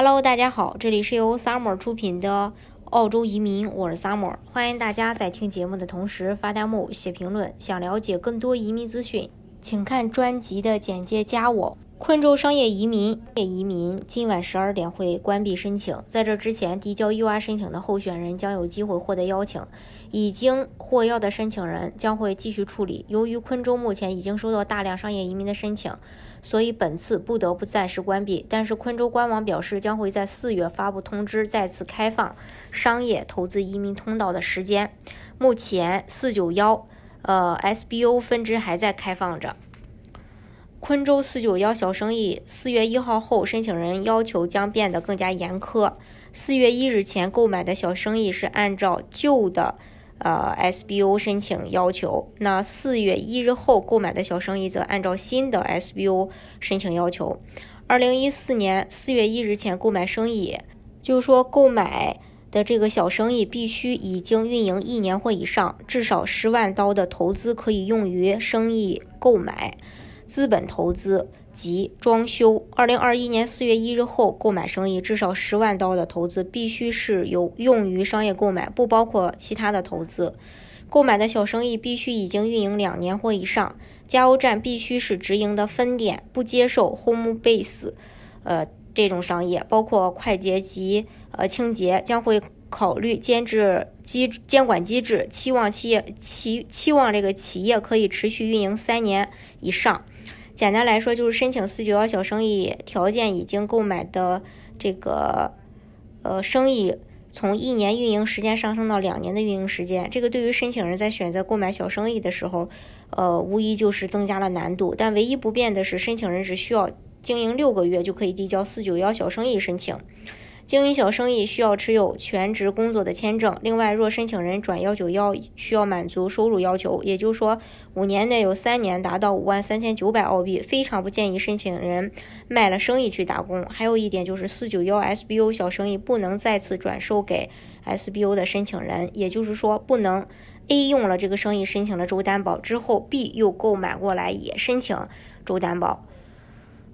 Hello，大家好，这里是由 Summer 出品的澳洲移民，我是 Summer，欢迎大家在听节目的同时发弹幕、写评论。想了解更多移民资讯，请看专辑的简介，加我。昆州商业移民，业移民今晚十二点会关闭申请，在这之前递交 UR 申请的候选人将有机会获得邀请，已经获邀的申请人将会继续处理。由于昆州目前已经收到大量商业移民的申请，所以本次不得不暂时关闭。但是昆州官网表示将会在四月发布通知，再次开放商业投资移民通道的时间。目前四九幺呃 SBO 分支还在开放着。昆州四九幺小生意四月一号后，申请人要求将变得更加严苛。四月一日前购买的小生意是按照旧的呃 SBO 申请要求，那四月一日后购买的小生意则按照新的 SBO 申请要求。二零一四年四月一日前购买生意，就是说购买的这个小生意必须已经运营一年或以上，至少十万刀的投资可以用于生意购买。资本投资及装修。二零二一年四月一日后购买生意至少十万刀的投资必须是有用于商业购买，不包括其他的投资。购买的小生意必须已经运营两年或以上。加油站必须是直营的分店，不接受 home base，呃这种商业，包括快捷及呃清洁，将会考虑监制机监管机制，期望企业期期望这个企业可以持续运营三年以上。简单来说，就是申请四九幺小生意，条件已经购买的这个呃生意，从一年运营时间上升到两年的运营时间。这个对于申请人在选择购买小生意的时候，呃，无疑就是增加了难度。但唯一不变的是，申请人只需要经营六个月就可以递交四九幺小生意申请。经营小生意需要持有全职工作的签证。另外，若申请人转幺九幺，需要满足收入要求，也就是说，五年内有三年达到五万三千九百澳币。非常不建议申请人卖了生意去打工。还有一点就是，四九幺 SBO 小生意不能再次转售给 SBO 的申请人，也就是说，不能 A 用了这个生意申请了州担保之后，B 又购买过来也申请州担保。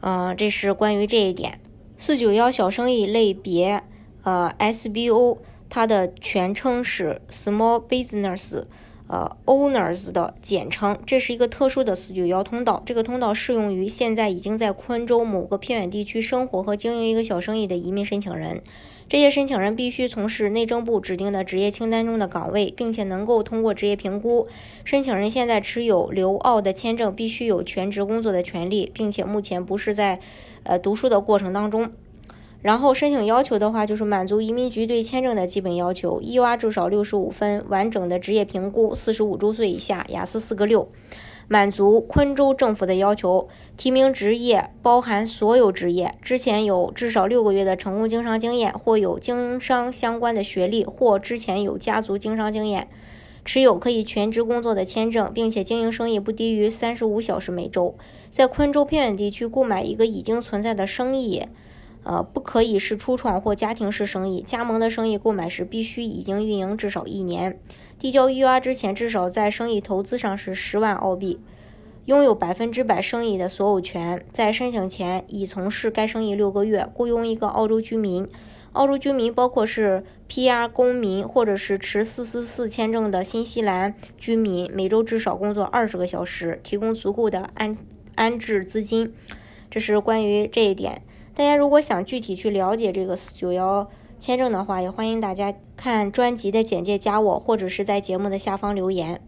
嗯，这是关于这一点。四九幺小生意类别，呃，SBO，它的全称是 Small Business，呃，Owners 的简称。这是一个特殊的四九幺通道，这个通道适用于现在已经在昆州某个偏远地区生活和经营一个小生意的移民申请人。这些申请人必须从事内政部指定的职业清单中的岗位，并且能够通过职业评估。申请人现在持有留澳的签证，必须有全职工作的权利，并且目前不是在。呃，读书的过程当中，然后申请要求的话，就是满足移民局对签证的基本要求：EUR 至少六十五分，完整的职业评估，四十五周岁以下，雅思四个六，满足昆州政府的要求，提名职业包含所有职业，之前有至少六个月的成功经商经验，或有经商相关的学历，或之前有家族经商经验。持有可以全职工作的签证，并且经营生意不低于三十五小时每周。在昆州偏远地区购买一个已经存在的生意，呃，不可以是初创或家庭式生意。加盟的生意购买时必须已经运营至少一年。递交 UR 之前，至少在生意投资上是十万澳币，拥有百分之百生意的所有权。在申请前已从事该生意六个月，雇佣一个澳洲居民。澳洲居民包括是 PR 公民或者是持444签证的新西兰居民，每周至少工作二十个小时，提供足够的安安置资金。这是关于这一点。大家如果想具体去了解这个491签证的话，也欢迎大家看专辑的简介，加我或者是在节目的下方留言。